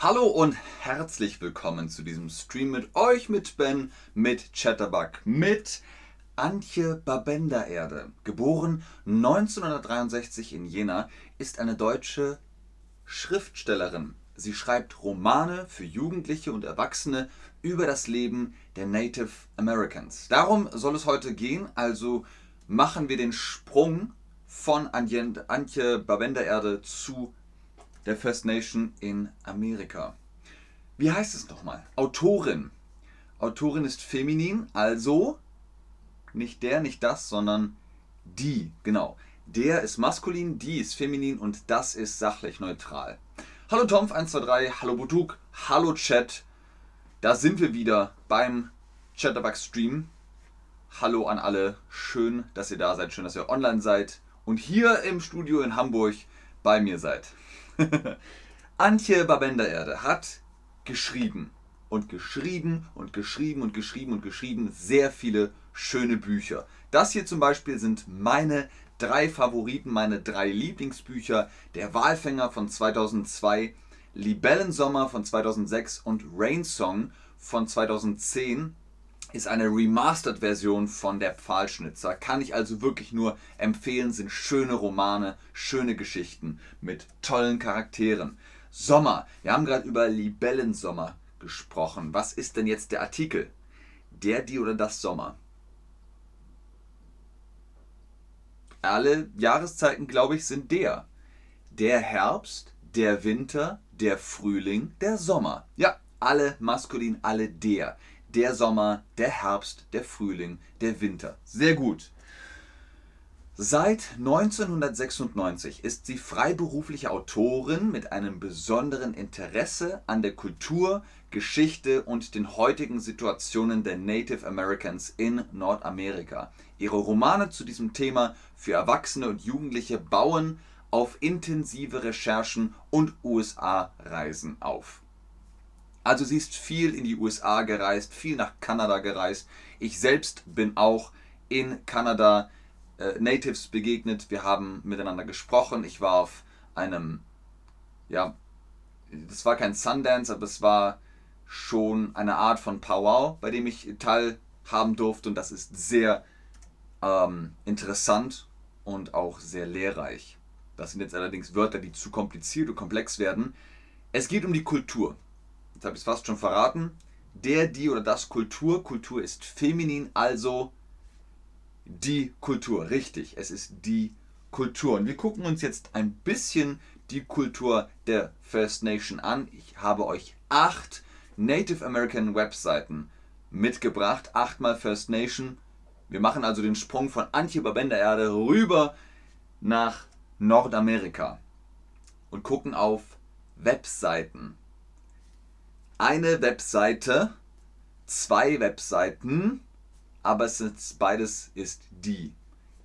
Hallo und herzlich willkommen zu diesem Stream mit euch, mit Ben, mit Chatterbug, mit Antje Babender-Erde. Geboren 1963 in Jena, ist eine deutsche Schriftstellerin. Sie schreibt Romane für Jugendliche und Erwachsene über das Leben der Native Americans. Darum soll es heute gehen, also machen wir den Sprung von Antje Babender-Erde zu der First Nation in Amerika. Wie heißt es nochmal? Autorin. Autorin ist feminin, also nicht der, nicht das, sondern die, genau. Der ist maskulin, die ist feminin und das ist sachlich neutral. Hallo Tomf123, hallo Butuk, hallo Chat. Da sind wir wieder beim Chatterbug Stream. Hallo an alle, schön, dass ihr da seid, schön, dass ihr online seid und hier im Studio in Hamburg bei mir seid. Antje Babender-Erde hat geschrieben und geschrieben und geschrieben und geschrieben und geschrieben sehr viele schöne Bücher. Das hier zum Beispiel sind meine drei Favoriten, meine drei Lieblingsbücher. Der Walfänger von 2002, Libellensommer von 2006 und Rain Song von 2010 ist eine Remastered-Version von der Pfahlschnitzer. Kann ich also wirklich nur empfehlen, sind schöne Romane, schöne Geschichten mit tollen Charakteren. Sommer. Wir haben gerade über Libellensommer gesprochen. Was ist denn jetzt der Artikel? Der, die oder das Sommer? Alle Jahreszeiten, glaube ich, sind der. Der Herbst, der Winter, der Frühling, der Sommer. Ja, alle maskulin, alle der der Sommer, der Herbst, der Frühling, der Winter. Sehr gut. Seit 1996 ist sie freiberufliche Autorin mit einem besonderen Interesse an der Kultur, Geschichte und den heutigen Situationen der Native Americans in Nordamerika. Ihre Romane zu diesem Thema für Erwachsene und Jugendliche bauen auf intensive Recherchen und USA-Reisen auf. Also sie ist viel in die USA gereist, viel nach Kanada gereist. Ich selbst bin auch in Kanada äh, Natives begegnet. Wir haben miteinander gesprochen. Ich war auf einem, ja, das war kein Sundance, aber es war schon eine Art von Powwow, bei dem ich teilhaben durfte. Und das ist sehr ähm, interessant und auch sehr lehrreich. Das sind jetzt allerdings Wörter, die zu kompliziert und komplex werden. Es geht um die Kultur jetzt habe ich es fast schon verraten, der, die oder das Kultur. Kultur ist feminin, also die Kultur. Richtig, es ist die Kultur. Und wir gucken uns jetzt ein bisschen die Kultur der First Nation an. Ich habe euch acht Native American Webseiten mitgebracht. Achtmal First Nation. Wir machen also den Sprung von Antje Erde rüber nach Nordamerika und gucken auf Webseiten eine Webseite, zwei Webseiten, aber es ist beides ist die.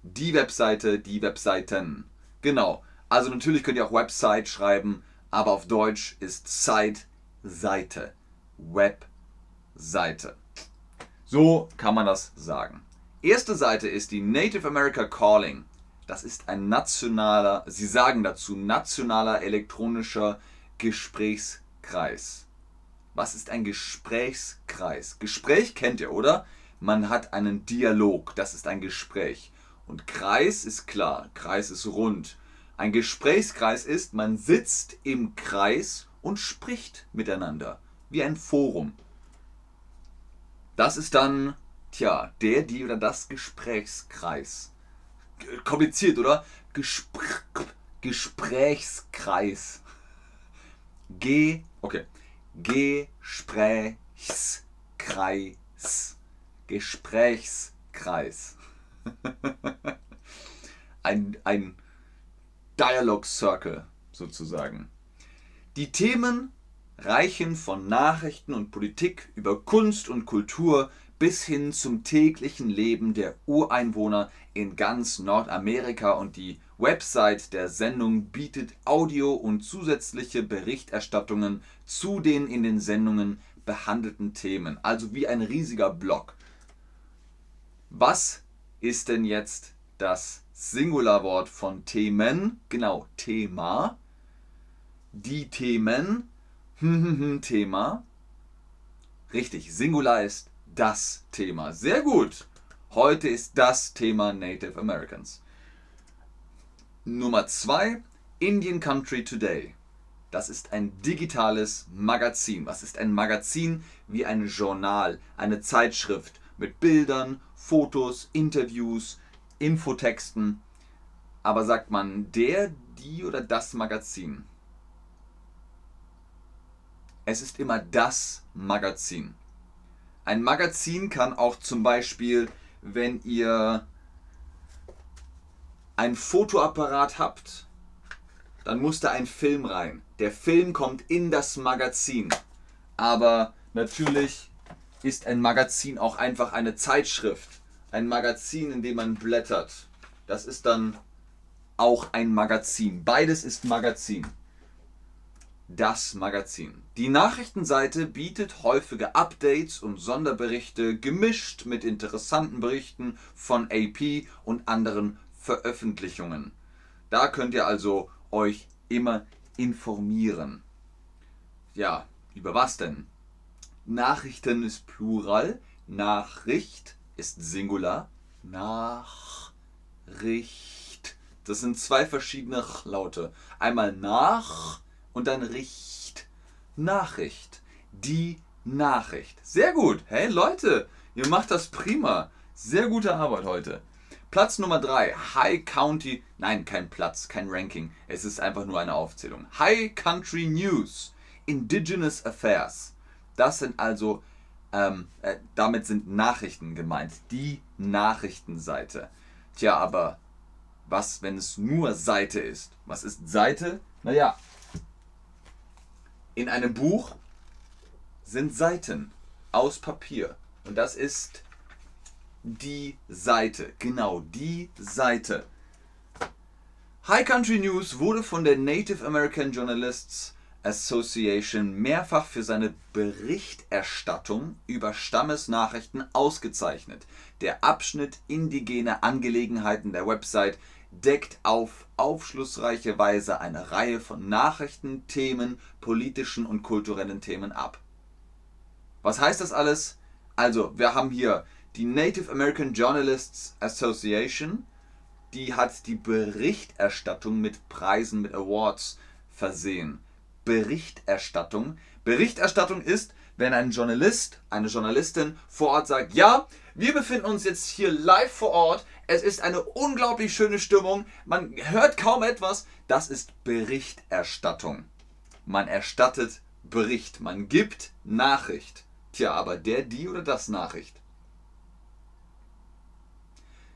Die Webseite, die Webseiten. Genau. Also natürlich könnt ihr auch Website schreiben, aber auf Deutsch ist Site Seite. Webseite. So kann man das sagen. Erste Seite ist die Native America Calling. Das ist ein nationaler, sie sagen dazu, nationaler elektronischer Gesprächskreis. Was ist ein Gesprächskreis? Gespräch kennt ihr, oder? Man hat einen Dialog, das ist ein Gespräch. Und Kreis ist klar, Kreis ist rund. Ein Gesprächskreis ist, man sitzt im Kreis und spricht miteinander, wie ein Forum. Das ist dann, tja, der, die oder das Gesprächskreis. Kompliziert, oder? Gespr Gesprächskreis. G, okay. Gesprächskreis. Gesprächskreis. ein, ein Dialog Circle sozusagen. Die Themen reichen von Nachrichten und Politik über Kunst und Kultur bis hin zum täglichen Leben der Ureinwohner in ganz Nordamerika und die Website der Sendung bietet Audio und zusätzliche Berichterstattungen zu den in den Sendungen behandelten Themen, also wie ein riesiger Blog. Was ist denn jetzt das Singularwort von Themen? Genau, Thema. Die Themen. Thema. Richtig, Singular ist das Thema. Sehr gut. Heute ist das Thema Native Americans. Nummer 2, Indian Country Today. Das ist ein digitales Magazin. Was ist ein Magazin? Wie ein Journal, eine Zeitschrift mit Bildern, Fotos, Interviews, Infotexten. Aber sagt man der, die oder das Magazin? Es ist immer das Magazin. Ein Magazin kann auch zum Beispiel, wenn ihr ein Fotoapparat habt, dann muss da ein Film rein. Der Film kommt in das Magazin. Aber natürlich ist ein Magazin auch einfach eine Zeitschrift. Ein Magazin, in dem man blättert. Das ist dann auch ein Magazin. Beides ist Magazin. Das Magazin. Die Nachrichtenseite bietet häufige Updates und Sonderberichte gemischt mit interessanten Berichten von AP und anderen Veröffentlichungen. Da könnt ihr also euch immer informieren. Ja, über was denn? Nachrichten ist Plural, Nachricht ist Singular, Nachricht. Das sind zwei verschiedene Laute. Einmal nach und dann Richt. Nachricht. Die Nachricht. Sehr gut. Hey Leute, ihr macht das prima. Sehr gute Arbeit heute. Platz Nummer 3, High County, nein, kein Platz, kein Ranking, es ist einfach nur eine Aufzählung. High Country News, Indigenous Affairs. Das sind also, ähm, äh, damit sind Nachrichten gemeint, die Nachrichtenseite. Tja, aber was, wenn es nur Seite ist? Was ist Seite? Naja, in einem Buch sind Seiten aus Papier. Und das ist die Seite. Genau, die Seite. High Country News wurde von der Native American Journalists Association mehrfach für seine Berichterstattung über Stammesnachrichten ausgezeichnet. Der Abschnitt Indigene Angelegenheiten der Website deckt auf aufschlussreiche Weise eine Reihe von Nachrichten, Themen, politischen und kulturellen Themen ab. Was heißt das alles? Also, wir haben hier die Native American Journalists Association, die hat die Berichterstattung mit Preisen, mit Awards versehen. Berichterstattung. Berichterstattung ist, wenn ein Journalist, eine Journalistin vor Ort sagt, ja, wir befinden uns jetzt hier live vor Ort, es ist eine unglaublich schöne Stimmung, man hört kaum etwas, das ist Berichterstattung. Man erstattet Bericht, man gibt Nachricht. Tja, aber der, die oder das Nachricht?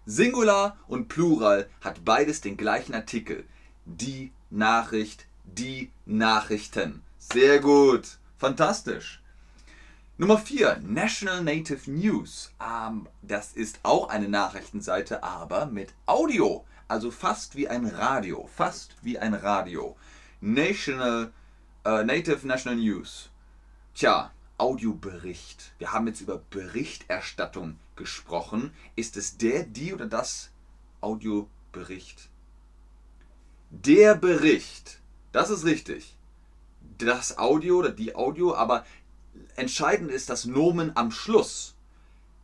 Singular und Plural hat beides den gleichen Artikel. Die Nachricht, die Nachrichten. Sehr gut. Fantastisch. Nummer 4, National Native News. Ähm, das ist auch eine Nachrichtenseite, aber mit Audio. Also fast wie ein Radio. Fast wie ein Radio. National, äh, Native National News. Tja, Audiobericht. Wir haben jetzt über Berichterstattung gesprochen. Ist es der, die oder das Audiobericht? Der Bericht. Das ist richtig. Das Audio oder die Audio, aber entscheidend ist das Nomen am Schluss.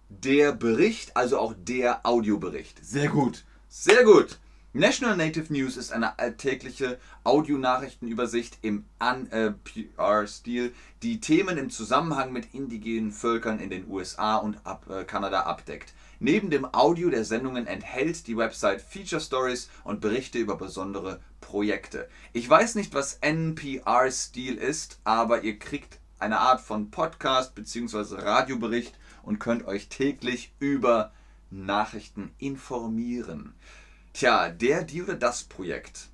Der Bericht, also auch der Audiobericht. Sehr gut. Sehr gut. National Native News ist eine alltägliche Audionachrichtenübersicht im NPR-Stil, die Themen im Zusammenhang mit indigenen Völkern in den USA und ab, äh, Kanada abdeckt. Neben dem Audio der Sendungen enthält die Website Feature Stories und Berichte über besondere Projekte. Ich weiß nicht, was NPR-Stil ist, aber ihr kriegt eine Art von Podcast bzw. Radiobericht und könnt euch täglich über Nachrichten informieren. Tja, der, die oder das Projekt.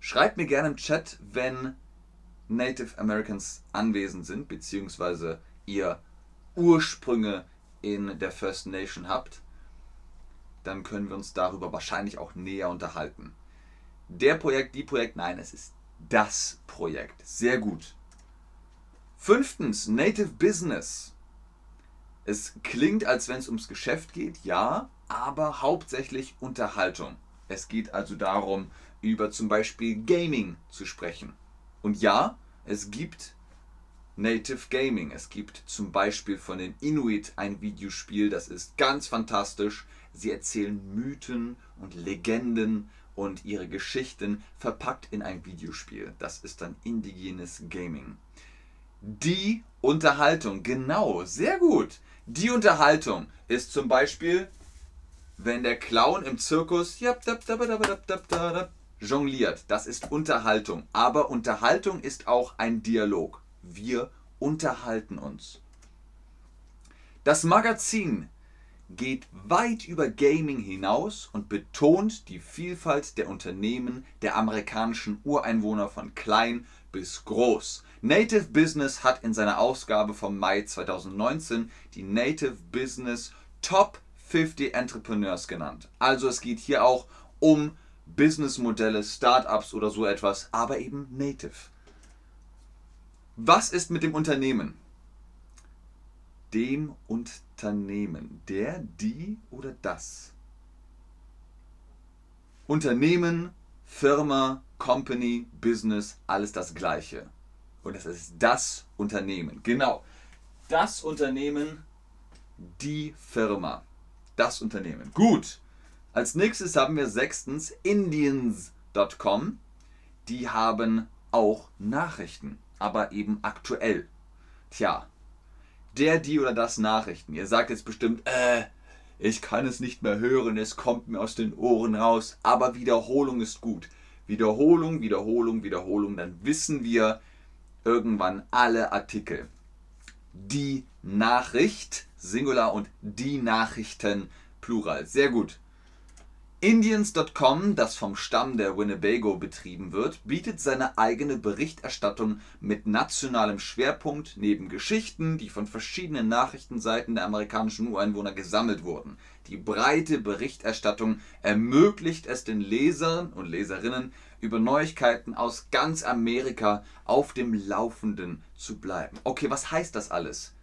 Schreibt mir gerne im Chat, wenn Native Americans anwesend sind, beziehungsweise ihr Ursprünge in der First Nation habt. Dann können wir uns darüber wahrscheinlich auch näher unterhalten. Der Projekt, die Projekt, nein, es ist das Projekt. Sehr gut. Fünftens, Native Business. Es klingt, als wenn es ums Geschäft geht, ja, aber hauptsächlich Unterhaltung. Es geht also darum, über zum Beispiel Gaming zu sprechen. Und ja, es gibt Native Gaming. Es gibt zum Beispiel von den Inuit ein Videospiel, das ist ganz fantastisch. Sie erzählen Mythen und Legenden und ihre Geschichten verpackt in ein Videospiel. Das ist dann indigenes Gaming. Die Unterhaltung, genau, sehr gut. Die Unterhaltung ist zum Beispiel, wenn der Clown im Zirkus jongliert. Das ist Unterhaltung. Aber Unterhaltung ist auch ein Dialog. Wir unterhalten uns. Das Magazin geht weit über Gaming hinaus und betont die Vielfalt der Unternehmen der amerikanischen Ureinwohner von klein bis groß. Native Business hat in seiner Ausgabe vom Mai 2019 die Native Business Top 50 Entrepreneurs genannt. Also es geht hier auch um Businessmodelle, Startups oder so etwas, aber eben Native. Was ist mit dem Unternehmen? Dem Unternehmen. Der, die oder das? Unternehmen, Firma, Company, Business, alles das gleiche. Und das ist das Unternehmen. Genau. Das Unternehmen, die Firma. Das Unternehmen. Gut. Als nächstes haben wir sechstens Indians.com. Die haben auch Nachrichten aber eben aktuell. Tja, der, die oder das Nachrichten. Ihr sagt jetzt bestimmt, äh, ich kann es nicht mehr hören, es kommt mir aus den Ohren raus, aber Wiederholung ist gut. Wiederholung, Wiederholung, Wiederholung, dann wissen wir irgendwann alle Artikel. Die Nachricht, Singular und die Nachrichten, Plural. Sehr gut. Indians.com, das vom Stamm der Winnebago betrieben wird, bietet seine eigene Berichterstattung mit nationalem Schwerpunkt neben Geschichten, die von verschiedenen Nachrichtenseiten der amerikanischen Ureinwohner gesammelt wurden. Die breite Berichterstattung ermöglicht es den Lesern und Leserinnen, über Neuigkeiten aus ganz Amerika auf dem Laufenden zu bleiben. Okay, was heißt das alles?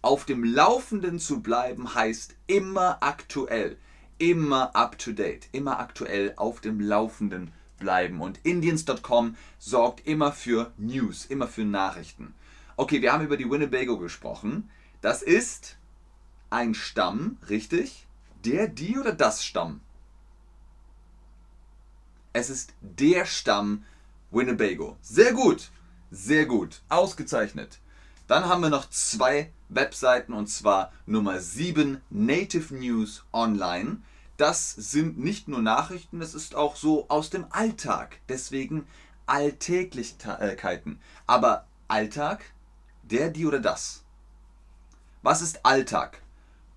Auf dem Laufenden zu bleiben heißt immer aktuell immer up to date, immer aktuell auf dem Laufenden bleiben. Und Indians.com sorgt immer für News, immer für Nachrichten. Okay, wir haben über die Winnebago gesprochen. Das ist ein Stamm, richtig? Der, die oder das Stamm? Es ist der Stamm Winnebago. Sehr gut, sehr gut, ausgezeichnet. Dann haben wir noch zwei Webseiten und zwar Nummer 7 Native News Online. Das sind nicht nur Nachrichten, es ist auch so aus dem Alltag. Deswegen Alltäglichkeiten. Aber Alltag, der, die oder das. Was ist Alltag?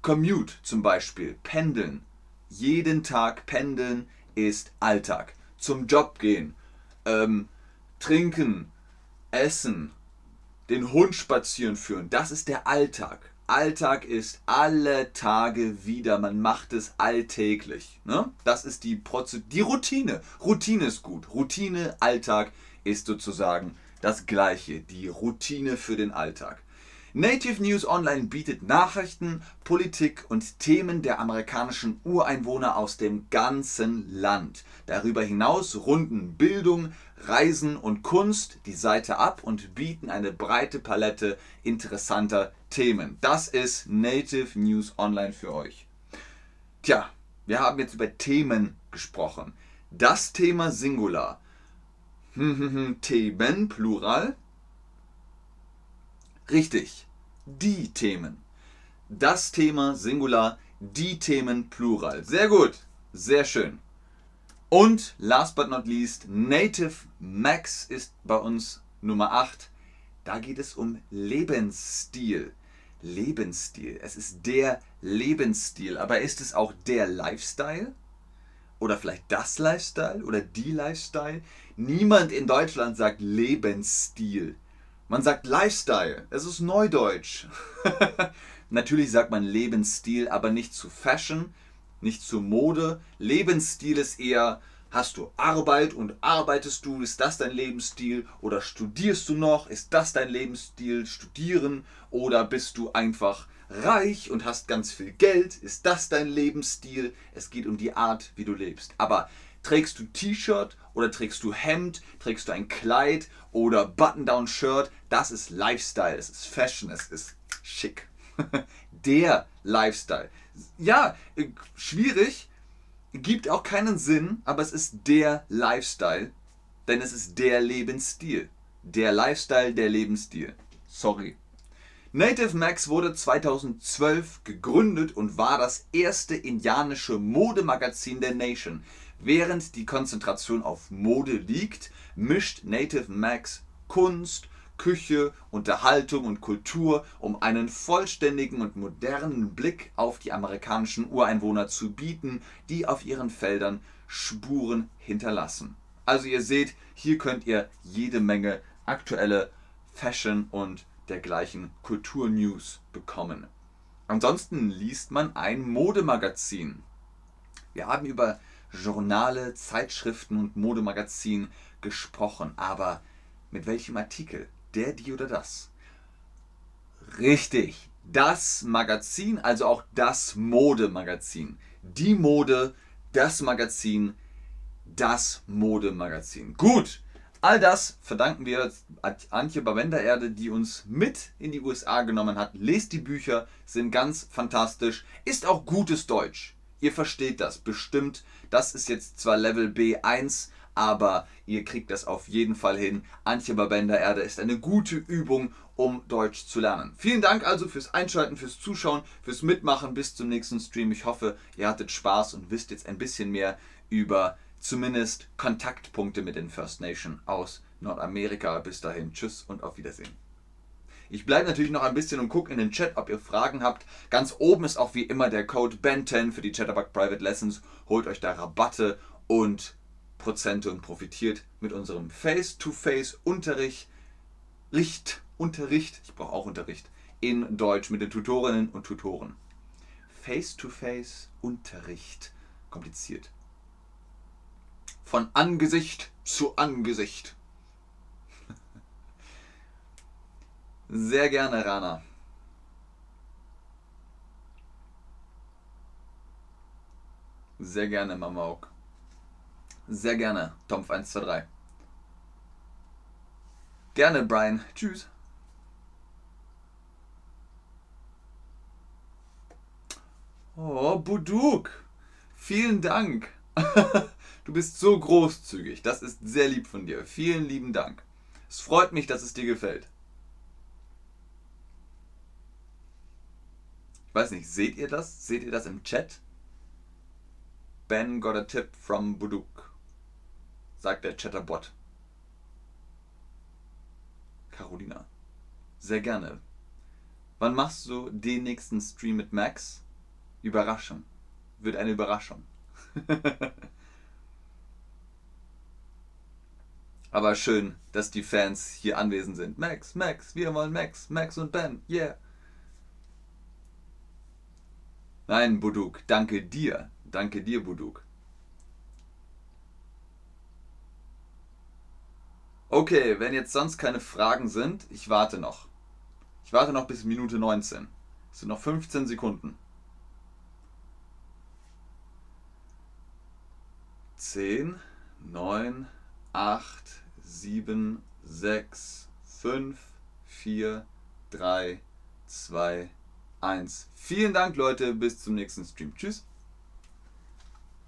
Commute zum Beispiel, pendeln. Jeden Tag pendeln ist Alltag. Zum Job gehen, ähm, trinken, essen, den Hund spazieren führen, das ist der Alltag. Alltag ist alle Tage wieder. Man macht es alltäglich. Ne? Das ist die, die Routine. Routine ist gut. Routine, Alltag ist sozusagen das Gleiche. Die Routine für den Alltag. Native News Online bietet Nachrichten, Politik und Themen der amerikanischen Ureinwohner aus dem ganzen Land. Darüber hinaus runden Bildung, Reisen und Kunst die Seite ab und bieten eine breite Palette interessanter Themen. Das ist Native News Online für euch. Tja, wir haben jetzt über Themen gesprochen. Das Thema Singular. Themen, Plural. Richtig die Themen. Das Thema Singular, die Themen Plural. Sehr gut, sehr schön. Und last but not least, Native Max ist bei uns Nummer 8. Da geht es um Lebensstil. Lebensstil. Es ist der Lebensstil. Aber ist es auch der Lifestyle? Oder vielleicht das Lifestyle? Oder die Lifestyle? Niemand in Deutschland sagt Lebensstil. Man sagt Lifestyle. Es ist Neudeutsch. Natürlich sagt man Lebensstil, aber nicht zu Fashion, nicht zu Mode. Lebensstil ist eher, hast du Arbeit und arbeitest du, ist das dein Lebensstil? Oder studierst du noch, ist das dein Lebensstil? Studieren? Oder bist du einfach reich und hast ganz viel Geld? Ist das dein Lebensstil? Es geht um die Art, wie du lebst. Aber Trägst du T-Shirt oder trägst du Hemd? Trägst du ein Kleid oder Button-Down-Shirt? Das ist Lifestyle, es ist Fashion, es ist schick. Der Lifestyle. Ja, äh, schwierig, gibt auch keinen Sinn, aber es ist der Lifestyle, denn es ist der Lebensstil. Der Lifestyle, der Lebensstil. Sorry. Native Max wurde 2012 gegründet und war das erste indianische Modemagazin der Nation. Während die Konzentration auf Mode liegt, mischt Native Max Kunst, Küche, Unterhaltung und Kultur, um einen vollständigen und modernen Blick auf die amerikanischen Ureinwohner zu bieten, die auf ihren Feldern Spuren hinterlassen. Also ihr seht, hier könnt ihr jede Menge aktuelle Fashion und dergleichen Kulturnews bekommen. Ansonsten liest man ein Modemagazin. Wir haben über Journale, Zeitschriften und Modemagazin gesprochen, aber mit welchem Artikel? Der, die oder das? Richtig, das Magazin, also auch das Modemagazin. Die Mode, das Magazin, das Modemagazin. Gut, all das verdanken wir Antje Bavender-Erde, die uns mit in die USA genommen hat. Lest die Bücher, sind ganz fantastisch. Ist auch gutes Deutsch. Ihr versteht das bestimmt. Das ist jetzt zwar Level B1, aber ihr kriegt das auf jeden Fall hin. Antje Bavender-Erde ist eine gute Übung, um Deutsch zu lernen. Vielen Dank also fürs Einschalten, fürs Zuschauen, fürs Mitmachen. Bis zum nächsten Stream. Ich hoffe, ihr hattet Spaß und wisst jetzt ein bisschen mehr über zumindest Kontaktpunkte mit den First Nation aus Nordamerika. Bis dahin, tschüss und auf Wiedersehen. Ich bleibe natürlich noch ein bisschen und gucke in den Chat, ob ihr Fragen habt. Ganz oben ist auch wie immer der Code BEN10 für die Chatterbug Private Lessons. Holt euch da Rabatte und Prozente und profitiert mit unserem Face-to-Face-Unterricht. Richt, Unterricht, ich brauche auch Unterricht, in Deutsch mit den Tutorinnen und Tutoren. Face-to-Face-Unterricht. Kompliziert von Angesicht zu Angesicht. Sehr gerne, Rana. Sehr gerne, Mamauk. Sehr gerne, Tomf123. Gerne, Brian. Tschüss. Oh, Buduk. Vielen Dank. Du bist so großzügig. Das ist sehr lieb von dir. Vielen lieben Dank. Es freut mich, dass es dir gefällt. Ich weiß nicht, seht ihr das? Seht ihr das im Chat? Ben got a tip from Buduk, sagt der Chatterbot. Carolina. Sehr gerne. Wann machst du den nächsten Stream mit Max? Überraschung. Wird eine Überraschung. Aber schön, dass die Fans hier anwesend sind. Max, Max, wir wollen Max, Max und Ben, yeah. Nein, Buduk, danke dir. Danke dir, Buduk. Okay, wenn jetzt sonst keine Fragen sind, ich warte noch. Ich warte noch bis Minute 19. Es sind noch 15 Sekunden. 10, 9, 8, 7, 6, 5, 4, 3, 2, 1. Vielen Dank, Leute. Bis zum nächsten Stream. Tschüss.